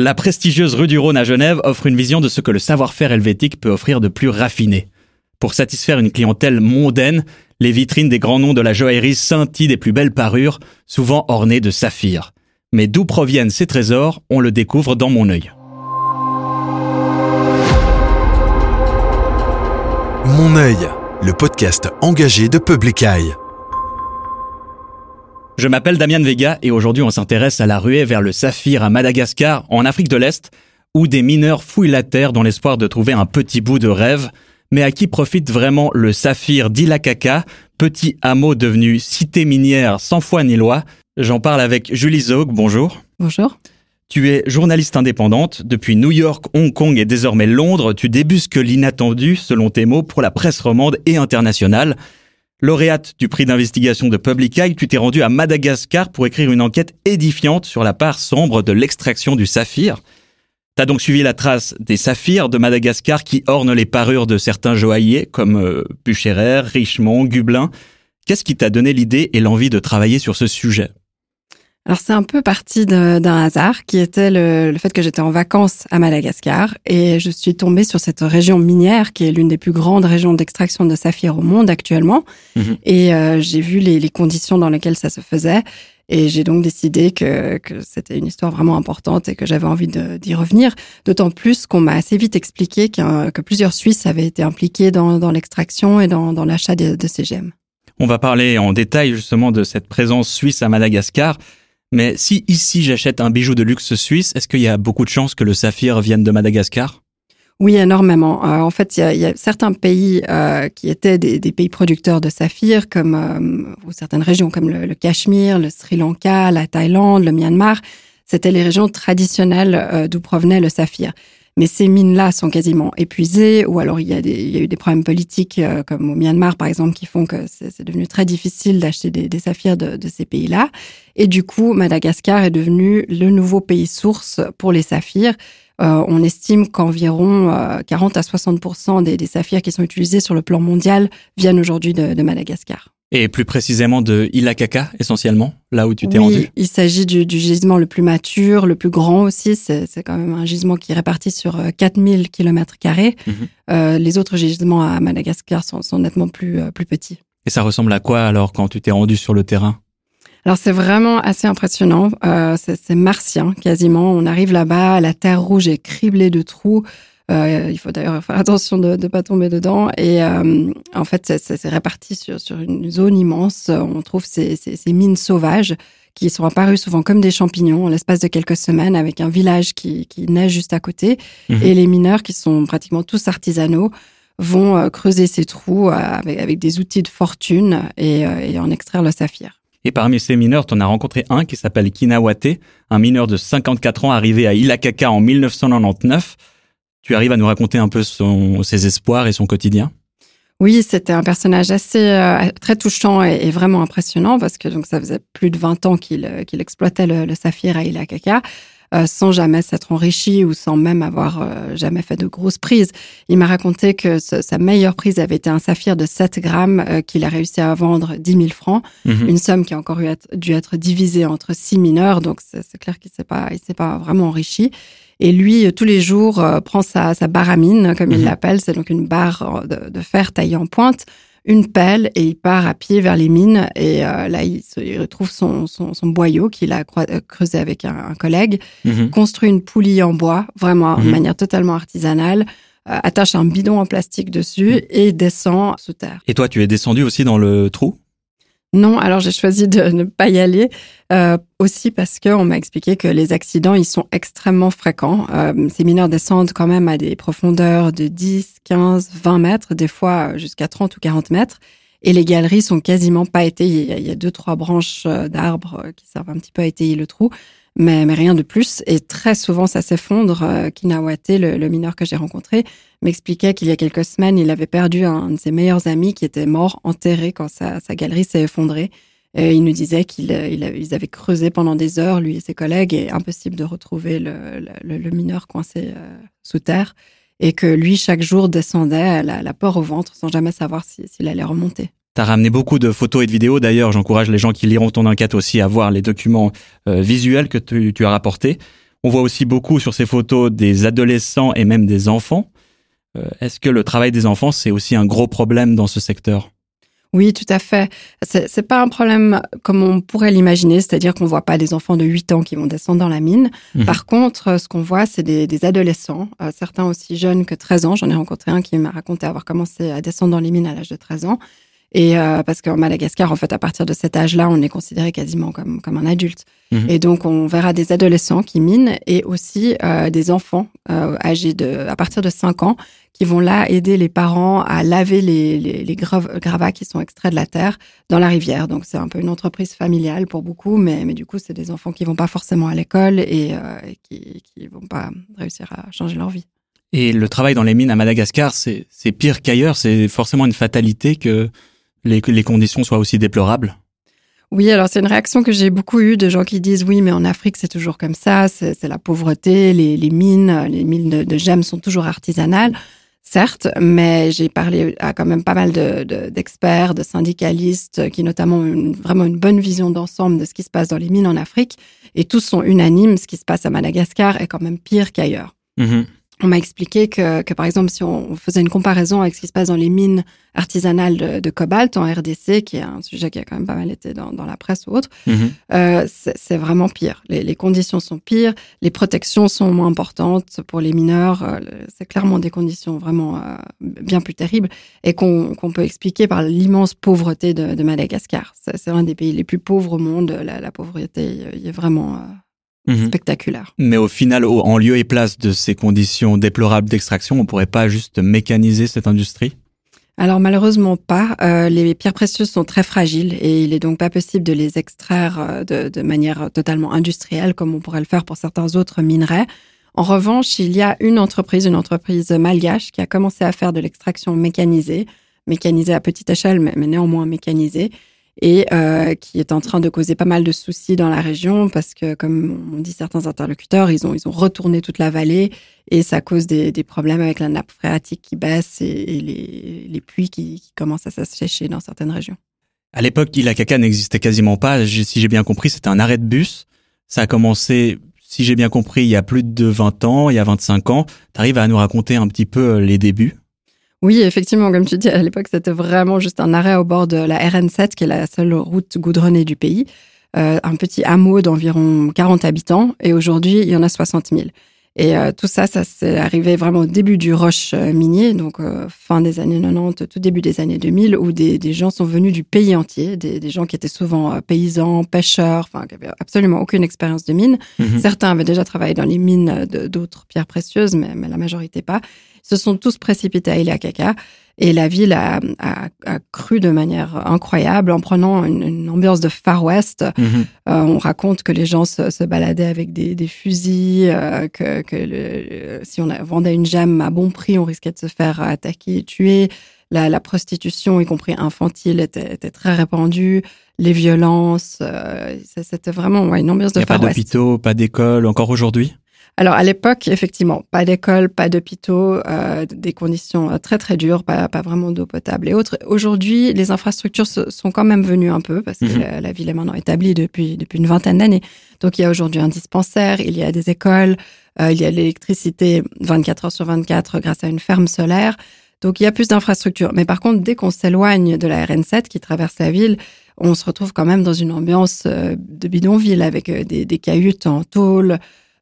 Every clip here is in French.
La prestigieuse rue du Rhône à Genève offre une vision de ce que le savoir-faire helvétique peut offrir de plus raffiné. Pour satisfaire une clientèle mondaine, les vitrines des grands noms de la joaillerie scintillent des plus belles parures, souvent ornées de saphirs. Mais d'où proviennent ces trésors, on le découvre dans mon œil. Mon œil, le podcast engagé de Public Eye. Je m'appelle Damien Vega et aujourd'hui on s'intéresse à la ruée vers le saphir à Madagascar, en Afrique de l'Est, où des mineurs fouillent la terre dans l'espoir de trouver un petit bout de rêve. Mais à qui profite vraiment le saphir d'Ilakaka, petit hameau devenu cité minière sans foi ni loi J'en parle avec Julie Zog, bonjour. Bonjour. Tu es journaliste indépendante. Depuis New York, Hong Kong et désormais Londres, tu débusques l'inattendu, selon tes mots, pour la presse romande et internationale. Lauréate du prix d'investigation de Public Eye, tu t'es rendu à Madagascar pour écrire une enquête édifiante sur la part sombre de l'extraction du saphir. T'as donc suivi la trace des saphirs de Madagascar qui ornent les parures de certains joailliers comme euh, Richemont, Gublin. Qu'est-ce qui t'a donné l'idée et l'envie de travailler sur ce sujet? Alors c'est un peu parti d'un hasard qui était le, fait que j'étais en vacances à Madagascar et je suis tombée sur cette région minière qui est l'une des plus grandes régions d'extraction de saphir au monde actuellement. Mhm. Et euh, j'ai vu les, les, conditions dans lesquelles ça se faisait et j'ai donc décidé que, que c'était une histoire vraiment importante et que j'avais envie d'y revenir. D'autant plus qu'on m'a assez vite expliqué que plusieurs Suisses avaient été impliqués dans, dans l'extraction et dans, dans l'achat de, de ces gemmes. On va parler en détail justement de cette présence suisse à Madagascar. Mais si ici j'achète un bijou de luxe suisse, est-ce qu'il y a beaucoup de chances que le saphir vienne de Madagascar? Oui, énormément. Euh, en fait, il y, a, certains pays euh, qui étaient des, pays producteurs de saphir, comme euh, certaines régions comme le, Cachemire, le Sri Lanka, la Thaïlande, le Myanmar. C'était les régions traditionnelles d'où provenait le saphir mais ces mines-là sont quasiment épuisées, ou alors il y a, des, il y a eu des problèmes politiques, euh, comme au Myanmar par exemple, qui font que c'est devenu très difficile d'acheter des, des, saphirs de, de ces pays-là. Et du coup, Madagascar est devenu le nouveau pays source pour les saphirs. Euh, on estime qu'environ 40 euh, à 60 des, des, saphirs qui sont utilisés sur le plan mondial viennent aujourd'hui de, de Madagascar. Et plus précisément de Ilakaka, essentiellement, là où tu t'es rendu Il s'agit du, du, gisement le plus mature, le plus grand aussi. C'est quand même un gisement qui est réparti sur 4000 km. Euh, les autres gisements à Madagascar sont, sont nettement plus, euh, plus petits. Et ça ressemble à quoi alors quand tu t'es rendu sur le terrain? Alors c'est vraiment assez impressionnant, euh, c'est martien quasiment. On arrive là-bas, la terre rouge est criblée de trous. Euh, il faut d'ailleurs faire attention de ne pas tomber dedans. Et euh, en fait, c'est réparti sur, sur une zone immense. On trouve ces, ces, ces, mines sauvages qui sont apparues souvent comme des champignons en l'espace de quelques semaines avec un village qui, qui naît juste à côté. Mhm. Et les mineurs, qui sont pratiquement tous artisanaux, vont euh, creuser ces trous avec, avec des outils de fortune et, et en extraire le saphir. Et parmi ces mineurs, en as rencontré un qui s'appelle Kinawate, un mineur de 54 ans arrivé à Ilakaka en 1999. Tu arrives à nous raconter un peu son, ses espoirs et son quotidien? Oui, c'était un personnage assez euh, très touchant et, vraiment impressionnant parce que donc ça faisait plus de 20 ans qu'il euh, qu'il exploitait le, le, saphir à Ilakaka. Euh, sans jamais s'être enrichi ou sans même avoir euh, jamais fait de grosses prises. Il m'a raconté que sa meilleure prise avait été un saphir de 7 grammes euh, qu'il a réussi à vendre 10 000 francs, mhm. une somme qui a encore dû être divisée entre six mineurs, donc c'est clair qu'il s'est pas, il pas vraiment enrichi. Et lui, tous les jours, prend sa, sa baramine, comme il mhm. l'appelle, c'est donc une barre de, de fer taillée en pointe, une pelle et il part à pied vers les mines. Et euh, là, il, retrouve son, son, son boyau qu'il a euh, creusé avec un, collègue, mhm. construit une poulie en bois, vraiment de mhm. manière totalement artisanale, euh, attache un bidon en plastique dessus et descend sous terre. Et toi, tu es descendu aussi dans le trou? Non, alors j'ai choisi de ne pas y aller euh, aussi parce que on m'a expliqué que les accidents ils sont extrêmement fréquents. Euh, ces mineurs descendent quand même à des profondeurs de 10, 15, 20 mètres, des fois jusqu'à 30 ou 40 mètres. Et les galeries sont quasiment pas étayées. Il y a deux, trois branches euh, d'arbres qui servent un petit peu à étayer le trou mais, mais rien de plus. Et très souvent, ça s'effondre. Euh, Kinawate, le, mineur que j'ai rencontré, m'expliquait qu'il y a quelques semaines, il avait perdu un, de ses meilleurs amis qui était mort, enterré quand sa, galerie s'est effondrée. Et il nous disait qu'ils euh, il avaient creusé pendant des heures, lui et ses collègues, et impossible de retrouver le, mineur coincé euh, sous terre. Et que lui, chaque jour, descendait la, la peur au ventre sans jamais savoir s'il allait remonter. Tu as ramené beaucoup de photos et de vidéos. D'ailleurs, j'encourage les gens qui liront ton enquête aussi à voir les documents euh, visuels que tu, as rapportés. On voit aussi beaucoup sur ces photos des adolescents et même des enfants. Euh, est-ce que le travail des enfants, c'est aussi un gros problème dans ce secteur? Oui, tout à fait. C'est, pas un problème comme on pourrait l'imaginer, c'est-à-dire qu'on voit pas des enfants de 8 ans qui vont descendre dans la mine. Mhm. Par contre, ce qu'on voit, c'est des, des adolescents, euh, certains aussi jeunes que 13 ans. J'en ai rencontré un qui m'a raconté avoir commencé à descendre dans les mines à l'âge de 13 ans. Et euh, parce qu'en Madagascar, en fait, à partir de cet âge-là, on est considéré quasiment comme, comme un adulte. Mhm. Et donc, on verra des adolescents qui minent et aussi euh, des enfants euh, âgés de, à partir de 5 ans qui vont là aider les parents à laver les, les, les grav- gravats qui sont extraits de la terre dans la rivière. Donc, c'est un peu une entreprise familiale pour beaucoup, mais, mais du coup, c'est des enfants qui vont pas forcément à l'école et, euh, et qui, qui vont pas réussir à changer leur vie. Et le travail dans les mines à Madagascar, c'est c'est pire qu'ailleurs. C'est forcément une fatalité que les, les conditions soient aussi déplorables? Oui, alors c'est une réaction que j'ai beaucoup eue de gens qui disent oui, mais en Afrique c'est toujours comme ça, c'est la pauvreté, les, les mines, les mines de, de gemmes sont toujours artisanales, certes, mais j'ai parlé à quand même pas mal de- de- d'experts, de, syndicalistes qui notamment ont une- vraiment une bonne vision d'ensemble de ce qui se passe dans les mines en Afrique, et tous sont unanimes, ce qui se passe à Madagascar est quand même pire qu'ailleurs. Mhm. On m'a expliqué que, que, par exemple, si on faisait une comparaison avec ce qui se passe dans les mines artisanales de, de cobalt en RDC, qui est un sujet qui a quand même pas mal été dans, dans la presse ou autre, Mhm. euh, c'est vraiment pire. Les, les conditions sont pires, les protections sont moins importantes pour les mineurs. euh, c'est clairement des conditions vraiment euh, bien plus terribles et qu'on peut expliquer par l'immense pauvreté de, de Madagascar. C'est l'un des pays les plus pauvres au monde. La, la pauvreté il est vraiment Mhm. spectaculaire. Mais au final, au- en lieu et place de ces conditions déplorables d'extraction, on pourrait pas juste mécaniser cette industrie? Alors malheureusement pas. Euh, les pierres précieuses sont très fragiles et il est donc pas possible de les extraire euh, de, de manière totalement industrielle comme on pourrait le faire pour certains autres minerais. En revanche, il y a une entreprise, une entreprise malgache qui a commencé à faire de l'extraction mécanisée, mécanisée à petite échelle, mais, mais néanmoins mécanisée, et euh, qui est en train de causer pas mal de soucis dans la région parce que, comme on dit certains interlocuteurs, ils ont, ils ont retourné toute la vallée et ça cause des, des problèmes avec la nappe phréatique qui baisse et, les, les pluies qui, qui commencent à s'assécher dans certaines régions. À l'époque, Ilakaka n'existait quasiment pas. Si j'ai bien compris, c'était un arrêt de bus. Ça a commencé, si j'ai bien compris, il y a plus de 20 ans, il y a 25 ans. T'arrives à nous raconter un petit peu euh, les débuts? Oui, effectivement, comme tu dis, à l'époque, c'était vraiment juste un arrêt au bord de la RN7, qui est la seule route goudronnée du pays. Euh, un petit hameau d'environ 40 habitants, et aujourd'hui, il y en a 60 000. Et euh, tout ça, ça s'est arrivé vraiment au début du rush euh, minier, donc euh, fin des années 90, tout début des années 2000, où des, des gens sont venus du pays entier, des, des gens qui étaient souvent paysans, pêcheurs, enfin, qui avaient absolument aucune expérience de mine. Mhm. Certains avaient déjà travaillé dans les mines d'autres pierres précieuses, mais, mais la majorité pas. Se sont tous précipités à Iliakaka et la ville a, a, a cru de manière incroyable en prenant une, une ambiance de Far West. Mhm. Euh, on raconte que les gens se, se baladaient avec des, des fusils, euh, que, que le- si on vendait une gemme à bon prix, on risquait de se faire attaquer et tuer. La, la prostitution, y compris infantile, était, était très répandue. Les violences, euh, c'était vraiment ouais, une ambiance Il de n'y a pas Far West. d'hôpitaux, pas d'école, encore aujourd'hui? Alors à l'époque, effectivement, pas d'école, pas d'hôpitaux, euh, des conditions euh, très très dures, pas, pas vraiment d'eau potable et autres. Aujourd'hui, les infrastructures sont quand même venues un peu parce que Mhm. la, la ville est maintenant établie depuis depuis une vingtaine d'années. Donc il y a aujourd'hui un dispensaire, il y a des écoles, euh, il y a l'électricité 24 heures sur 24 grâce à une ferme solaire. Donc il y a plus d'infrastructures. Mais par contre, dès qu'on s'éloigne de la RN7 qui traverse la ville, on se retrouve quand même dans une ambiance euh, de bidonville avec euh, des, des cahutes en tôle,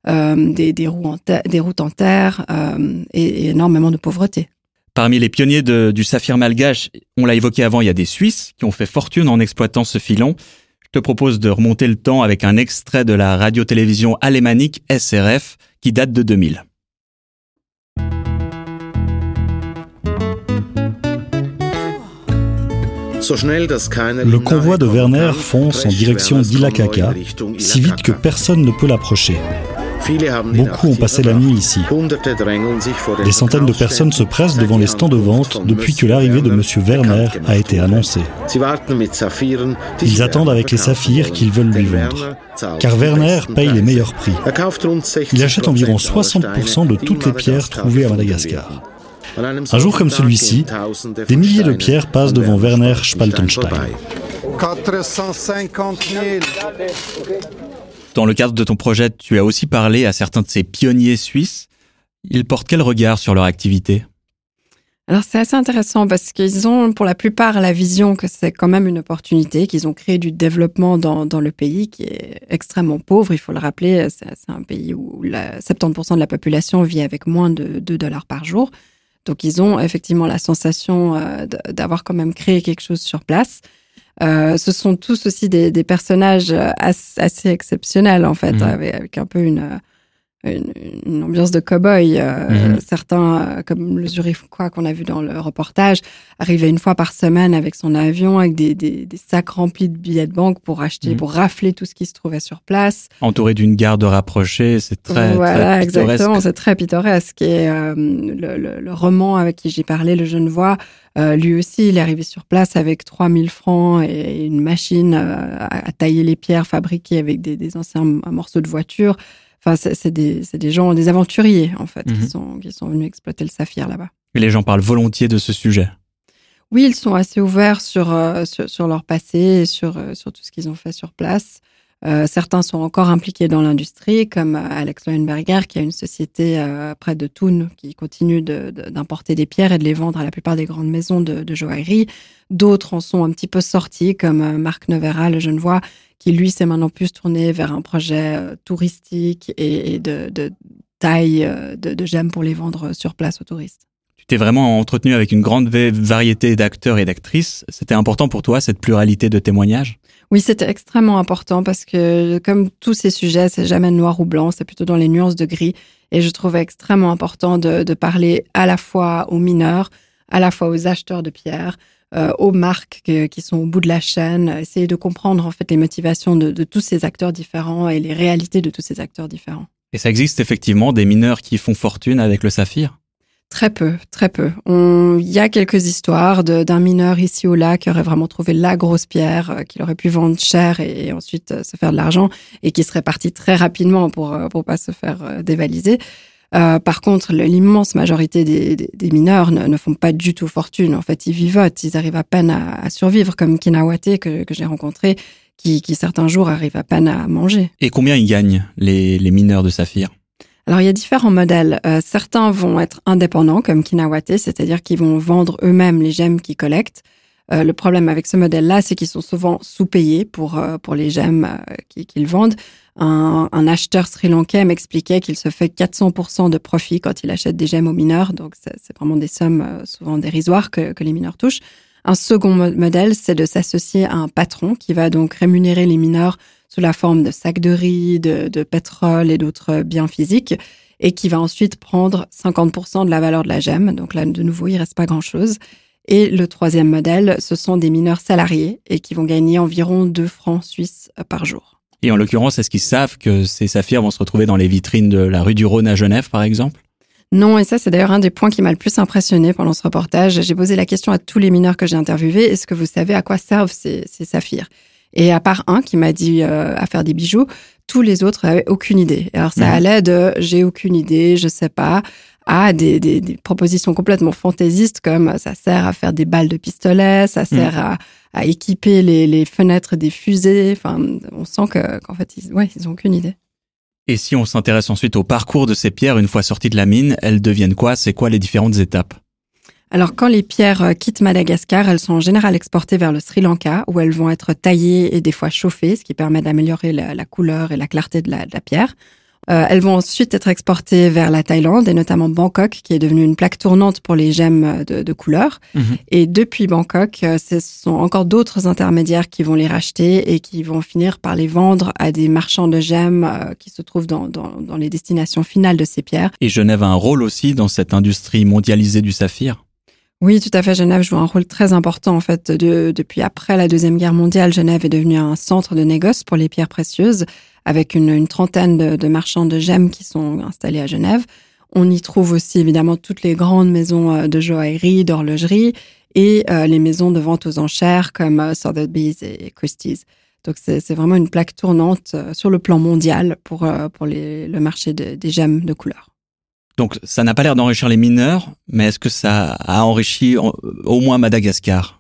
des, des, roues en ter- des routes en terre euh, et, et énormément de pauvreté. Parmi les pionniers de- du saphir malgache, on l'a évoqué avant, il y a des Suisses qui ont fait fortune en exploitant ce filon. Je te propose de remonter le temps avec un extrait de la radio-télévision alémanique SRF qui date de 2000. Le convoi de Werner fonce en direction d'Ilakaka, si vite que personne ne peut l'approcher. Beaucoup ont passé la nuit ici. Des centaines de personnes se pressent devant les stands de vente depuis que l'arrivée de M. Werner a été annoncée. Ils attendent avec les saphirs qu'ils veulent lui vendre. Car Werner paye les meilleurs prix. Il achète environ 60% de toutes les pierres trouvées à Madagascar. Un jour comme celui-ci, des milliers de pierres passent devant Werner Spaltenstein. 450 000. Dans le cadre de ton projet, tu as aussi parlé à certains de ces pionniers suisses. Ils portent quel regard sur leur activité? Alors c'est assez intéressant parce qu'ils ont pour la plupart la vision que c'est quand même une opportunité, qu'ils ont créé du développement dans, le pays qui est extrêmement pauvre, il faut le rappeler, c'est un pays où la 70% de la population vit avec moins de 2 dollars par jour. Donc ils ont effectivement la sensation euh, d'avoir quand même créé quelque chose sur place. Euh, ce sont tous aussi des, des personnages assez, exceptionnels en fait, mmh. avec, avec, un peu une une, ambiance de cow-boy. Euh, mhm. Certains, euh, comme le quoi qu'on a vu dans le reportage, arrivaient une fois par semaine avec son avion, avec des, des, des sacs remplis de billets de banque pour acheter, mhm. pour rafler tout ce qui se trouvait sur place. Entouré d'une garde rapprochée, c'est très, voilà, exactement, c'est très pittoresque. Et euh, le, le, le, roman avec qui j'ai parlé, le Genevois, euh, lui aussi, il est arrivé sur place avec 3000 francs et une machine à, tailler les pierres fabriquées avec des, des anciens morceaux de voiture. Enfin, c'est des, des, gens, des aventuriers, en fait, qui, mhm. sont, qui sont venus exploiter le saphir là-bas. Et les gens parlent volontiers de ce sujet. Oui, ils sont assez ouverts sur, euh, sur, leur passé et sur, euh, sur tout ce qu'ils ont fait sur place. Euh, certains sont encore impliqués dans l'industrie, comme Alex Leuenberger, qui a une société près de Thun, qui continue d'importer des pierres et de les vendre à la plupart des grandes maisons de, de joaillerie. D'autres en sont un petit peu sortis, comme Marc Nevera, le Genevois, qui lui s'est maintenant plus tourné vers un projet euh, touristique et, de, taille euh, de, de gemmes pour les vendre sur place aux touristes. T'es vraiment entretenu avec une grande variété d'acteurs et d'actrices. C'était important pour toi, cette pluralité de témoignages? Oui, c'était extrêmement important parce que comme tous ces sujets, c'est jamais noir ou blanc, c'est plutôt dans les nuances de gris. Et je trouvais extrêmement important de, de parler à la fois aux mineurs, à la fois aux acheteurs de pierres, euh, aux marques qui sont au bout de la chaîne, essayer de comprendre en fait les motivations de, tous ces acteurs différents et les réalités de tous ces acteurs différents. Et ça existe effectivement des mineurs qui font fortune avec le saphir? Très peu, très peu. Il y a quelques histoires d'un mineur ici ou là qui aurait vraiment trouvé la grosse pierre, euh, qu'il aurait pu vendre cher et, ensuite euh, se faire de l'argent et qui serait parti très rapidement pour pour pas se faire dévaliser. Euh, par contre, l'immense majorité des, mineurs ne, font pas du tout fortune. En fait, ils vivotent, ils arrivent à peine à, survivre, comme Kinawate que, j'ai rencontré, qui, certains jours arrive à peine à manger. Et combien ils gagnent, les, mineurs de saphir? Alors il y a différents modèles. Euh, certains vont être indépendants comme Kinawate, c'est-à-dire qu'ils vont vendre eux-mêmes les gemmes qu'ils collectent. Euh, le problème avec ce modèle-là, c'est qu'ils sont souvent sous-payés pour pour les gemmes qu'ils vendent. Un, un, acheteur sri-lankais m'expliquait qu'il se fait 400% de profit quand il achète des gemmes aux mineurs. Donc, c'est vraiment des sommes euh, souvent dérisoires que, que les mineurs touchent. Un second modèle, c'est de s'associer à un patron qui va donc rémunérer les mineurs sous la forme de sacs de riz, de, de pétrole et d'autres biens physiques et qui va ensuite prendre 50% de la valeur de la gemme. Donc là, de nouveau, il reste pas grand-chose. Et le troisième modèle, ce sont des mineurs salariés et qui vont gagner environ 2 francs suisses par jour. Et en l'occurrence, est-ce qu'ils savent que ces saphirs vont se retrouver dans les vitrines de la rue du Rhône à Genève, par exemple? Non, et ça c'est d'ailleurs un des points qui m'a le plus impressionné pendant ce reportage. J'ai posé la question à tous les mineurs que j'ai interviewés, est-ce que vous savez à quoi servent ces, saphirs Et à part un qui m'a dit euh, à faire des bijoux, tous les autres n'avaient aucune idée. Alors ça mmh. allait de j'ai aucune idée, je sais pas, à des, des, des, propositions complètement fantaisistes comme ça sert à faire des balles de pistolet, ça mmh. sert à à équiper les, les, fenêtres des fusées. Enfin, on sent qu'en fait, ils, ouais, ils ont aucune idée. Et si on s'intéresse ensuite au parcours de ces pierres une fois sorties de la mine, elles deviennent quoi? C'est quoi les différentes étapes? Alors, quand les pierres euh, quittent Madagascar, elles sont en général exportées vers le Sri Lanka, où elles vont être taillées et des fois chauffées, ce qui permet d'améliorer la, la, couleur et la clarté de la, de la pierre. Euh, elles vont ensuite être exportées vers la Thaïlande et notamment Bangkok, qui est devenue une plaque tournante pour les gemmes de, de couleur. Mhm. Et depuis Bangkok, euh, ce sont encore d'autres intermédiaires qui vont les racheter et qui vont finir par les vendre à des marchands de gemmes euh, qui se trouvent dans, dans, dans les destinations finales de ces pierres. Et Genève a un rôle aussi dans cette industrie mondialisée du saphir? Oui, tout à fait. Genève joue un rôle très important en fait. De, depuis après la deuxième guerre mondiale, Genève est devenue un centre de négoce pour les pierres précieuses avec une, trentaine de, marchands de gemmes qui sont installés à Genève. On y trouve aussi évidemment toutes les grandes maisons euh, de joaillerie, d'horlogerie et euh, les maisons de vente aux enchères comme euh, Sotheby's et Christie's. Donc c'est vraiment une plaque tournante sur le plan mondial pour, pour le marché des gemmes de couleur. Donc ça n'a pas l'air d'enrichir les mineurs, mais est-ce que ça a enrichi au moins Madagascar?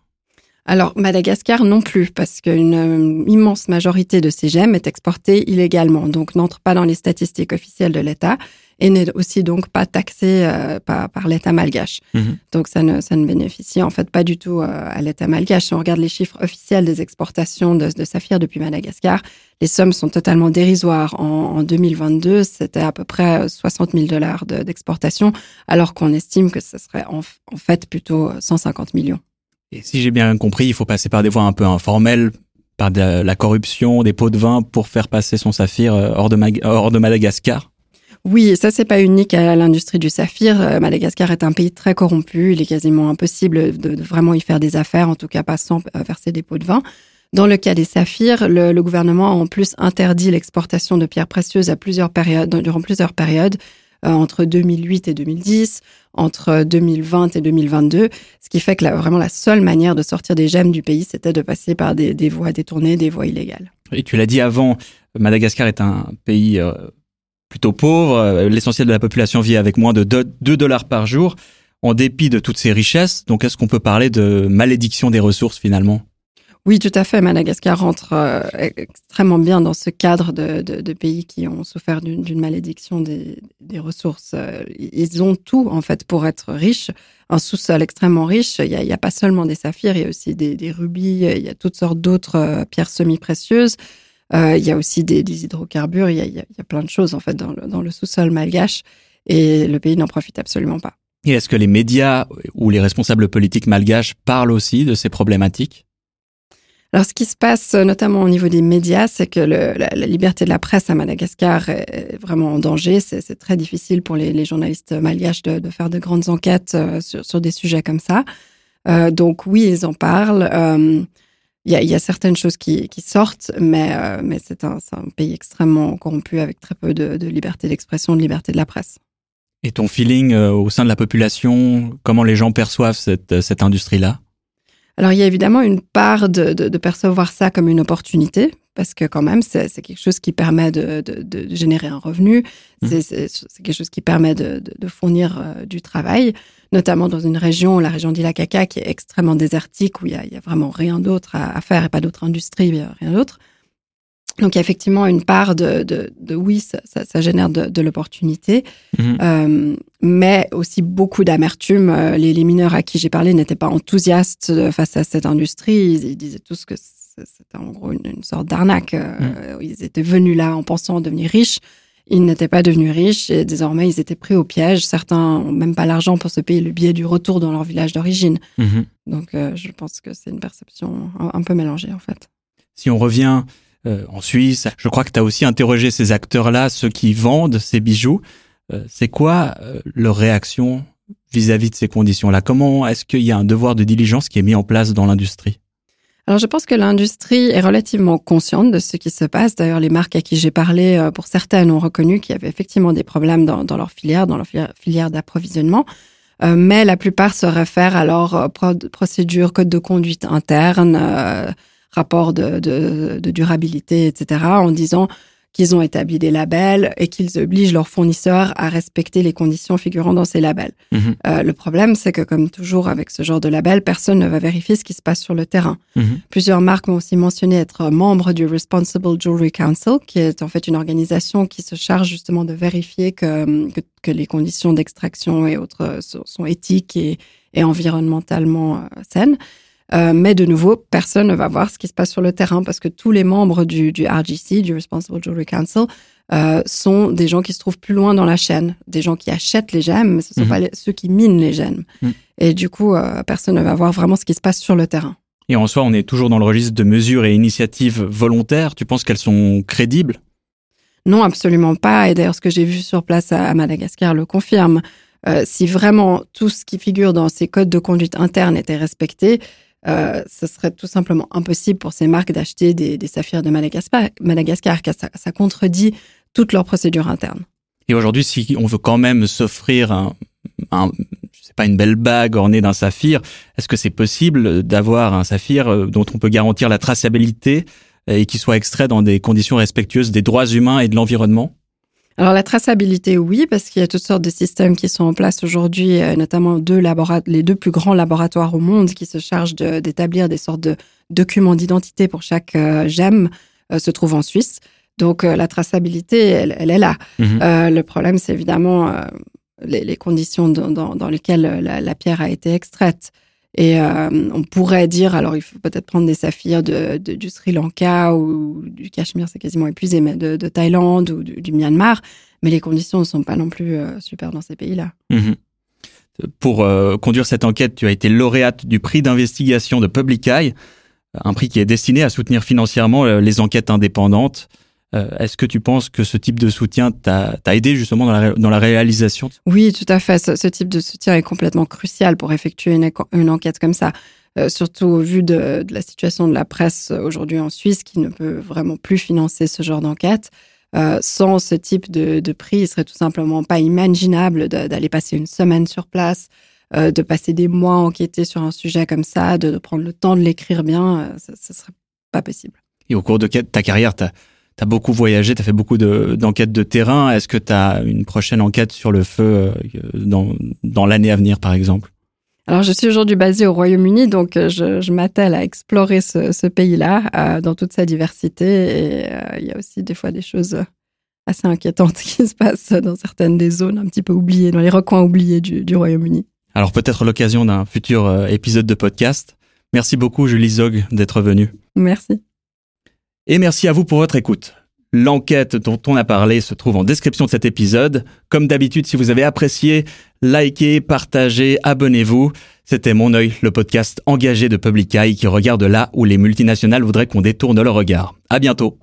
Alors, Madagascar non plus, parce qu'une euh, immense majorité de ces gemmes est exportée illégalement, donc n'entre pas dans les statistiques officielles de l'État et n'est aussi donc pas taxée euh, par, l'État malgache. Mhm. Donc, ça ne, ça ne bénéficie en fait pas du tout euh, à l'État malgache. Si on regarde les chiffres officiels des exportations de, de saphir depuis Madagascar, les sommes sont totalement dérisoires. En, 2022, c'était à peu près 60 000 dollars d'exportation, alors qu'on estime que ce serait en, en fait plutôt 150 millions. Et si j'ai bien compris, il faut passer par des voies un peu informelles, par de la corruption, des pots de vin pour faire passer son saphir euh, hors de, hors de Madagascar oui, ça c'est pas unique à l'industrie du saphir. Euh, Madagascar est un pays très corrompu. Il est quasiment impossible de, vraiment y faire des affaires, en tout cas pas sans euh, verser des pots de vin. Dans le cas des saphirs, le, le gouvernement a en plus interdit l'exportation de pierres précieuses à plusieurs périodes, durant plusieurs périodes. Euh, entre 2008 et 2010, entre 2020 et 2022, ce qui fait que vraiment la seule manière de sortir des gemmes du pays, c'était de passer par des, voies détournées, des voies illégales. Et tu l'as dit avant, Madagascar est un pays euh, plutôt pauvre, euh, l'essentiel de la population vit avec moins de 2 dollars par jour, en dépit de toutes ces richesses. Donc est-ce qu'on peut parler de malédiction des ressources finalement? Oui, tout à fait. Madagascar rentre euh, extrêmement bien dans ce cadre de, pays qui ont souffert d'une malédiction des, ressources. Euh, ils ont tout, en fait, pour être riches. Un sous-sol extrêmement riche. Il n'y a, pas seulement des saphirs, il y a aussi des, rubis, il y a toutes sortes d'autres euh, pierres semi-précieuses. il y a aussi des, hydrocarbures, il y, a, plein de choses, en fait, dans le, dans le sous-sol malgache. Et le pays n'en profite absolument pas. Et est-ce que les médias ou les responsables politiques malgaches parlent aussi de ces problématiques? Alors, ce qui se passe euh, notamment au niveau des médias, c'est que la, liberté de la presse à Madagascar est vraiment en danger. C'est très difficile pour les, journalistes malgaches de, faire de grandes enquêtes euh, sur, des sujets comme ça. Euh, donc oui, ils en parlent. Il y, a, certaines choses qui, sortent, mais, c'est un, pays extrêmement corrompu avec très peu de, liberté d'expression, de liberté de la presse. Et ton feeling au sein de la population, comment les gens perçoivent cette industrie-là? Alors il y a évidemment une part de, de, percevoir ça comme une opportunité, parce que quand même c'est quelque chose qui permet de, de générer un revenu, mmh. c'est quelque chose qui permet de, fournir euh, du travail, notamment dans une région, la région d'Ilakaka, qui est extrêmement désertique, où il y a, il y a vraiment rien d'autre à, faire et pas d'autre industrie, rien d'autre. Donc il y a effectivement une part de, de, de oui, ça, ça, génère de, de l'opportunité, mhm. euh, mais aussi beaucoup d'amertume. Euh, les, les, mineurs à qui j'ai parlé n'étaient pas enthousiastes face à cette industrie. Ils, disaient tous que c'était en gros une, sorte d'arnaque. Euh, mhm. Ils étaient venus là en pensant devenir riches. Ils n'étaient pas devenus riches et désormais ils étaient pris au piège. Certains n'ont même pas l'argent pour se payer le billet du retour dans leur village d'origine. Mhm. Donc je pense que c'est une perception un, un peu mélangée en fait. Si on revient euh, en Suisse. Je crois que tu as aussi interrogé ces acteurs-là, ceux qui vendent ces bijoux. Euh, c'est quoi euh, leur réaction vis-à-vis de ces conditions-là? Comment est-ce qu'il y a un devoir de diligence qui est mis en place dans l'industrie? Alors je pense que l'industrie est relativement consciente de ce qui se passe. D'ailleurs, les marques à qui j'ai parlé, pour certaines, ont reconnu qu'il y avait effectivement des problèmes dans, leur filière, dans leur filière d'approvisionnement. mais la plupart se réfèrent à leur procédure, code de conduite interne, rapport de, de, durabilité, etc., en disant qu'ils ont établi des labels et qu'ils obligent leurs fournisseurs à respecter les conditions figurant dans ces labels. Mhm. Euh, le problème, c'est que comme toujours avec ce genre de label, personne ne va vérifier ce qui se passe sur le terrain. Mhm. Plusieurs marques ont aussi mentionné être membres du Responsible Jewelry Council, qui est en fait une organisation qui se charge justement de vérifier que, que, les conditions d'extraction et autres sont, éthiques et, et environnementalement euh, saines. Euh, mais de nouveau, personne ne va voir ce qui se passe sur le terrain parce que tous les membres du, du RGC, du Responsible Jewelry Council, euh, sont des gens qui se trouvent plus loin dans la chaîne, des gens qui achètent les gemmes, mais ce ne sont mhm. pas ceux qui minent les gemmes. Mhm. Et du coup, euh, personne ne va voir vraiment ce qui se passe sur le terrain. Et en soi, on est toujours dans le registre de mesures et initiatives volontaires. Tu penses qu'elles sont crédibles? Non, absolument pas. Et d'ailleurs, ce que j'ai vu sur place à, Madagascar le confirme. Euh, si vraiment tout ce qui figure dans ces codes de conduite interne était respecté, euh, ce serait tout simplement impossible pour ces marques d'acheter des, saphirs de Madagascar, Madagascar car ça, contredit toutes leurs procédures internes. Et aujourd'hui, si on veut quand même s'offrir un, un, je sais pas, une belle bague ornée d'un saphir, est-ce que c'est possible d'avoir un saphir euh, dont on peut garantir la traçabilité et qui soit extrait dans des conditions respectueuses des droits humains et de l'environnement? Alors la traçabilité, oui, parce qu'il y a toutes sortes de systèmes qui sont en place aujourd'hui, euh, notamment deux les deux plus grands laboratoires au monde qui se chargent d'établir des sortes de documents d'identité pour chaque euh, gemme euh, se trouvent en Suisse. Donc la traçabilité, elle, est là. Mhm. le problème, c'est évidemment les, conditions dans, lesquelles la, pierre a été extraite. Et on pourrait dire, alors il faut peut-être prendre des saphirs de, du Sri Lanka ou du Cachemire, c'est quasiment épuisé, mais de, Thaïlande ou du, Myanmar, mais les conditions ne sont pas non plus super dans ces pays-là. Mhm. Pour conduire cette enquête, tu as été lauréate du prix d'investigation de Public Eye un prix qui est destiné à soutenir financièrement euh, les enquêtes indépendantes. Euh, est-ce que tu penses que ce type de soutien t'a aidé justement dans la, réalisation? Oui, tout à fait. Ce, type de soutien est complètement crucial pour effectuer une, enquête comme ça. Euh, surtout au vu de, la situation de la presse aujourd'hui en Suisse, qui ne peut vraiment plus financer ce genre d'enquête. sans ce type de, de, prix, il serait tout simplement pas imaginable d'aller passer une semaine sur place, euh, de passer des mois à enquêter sur un sujet comme ça, de, prendre le temps de l'écrire bien, euh, ça, ne serait pas possible. Et au cours de ta carrière, tu as, beaucoup voyagé, tu as fait beaucoup d'enquêtes de, terrain. Est-ce que tu as une prochaine enquête sur le feu euh, dans, dans l'année à venir, par exemple? Alors, je suis aujourd'hui basée au Royaume-Uni, donc je, je m'attelle à explorer ce, ce pays-là dans toute sa diversité. Et il y a aussi des fois des choses assez inquiétantes qui se passent dans certaines des zones un petit peu oubliées, dans les recoins oubliés du, du Royaume-Uni. Alors peut-être l'occasion d'un futur euh, épisode de podcast. Merci beaucoup Julie Zog d'être venue. Merci. Et merci à vous pour votre écoute. L'enquête dont on a parlé se trouve en description de cet épisode. Comme d'habitude, si vous avez apprécié, likez, partagez, abonnez-vous. C'était Mon œil, le podcast engagé de Public Eye qui regarde là où les multinationales voudraient qu'on détourne le regard. À bientôt.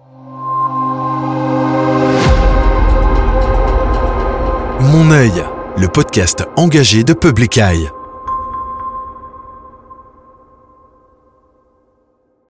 Mon œil le podcast engagé de Public Eye.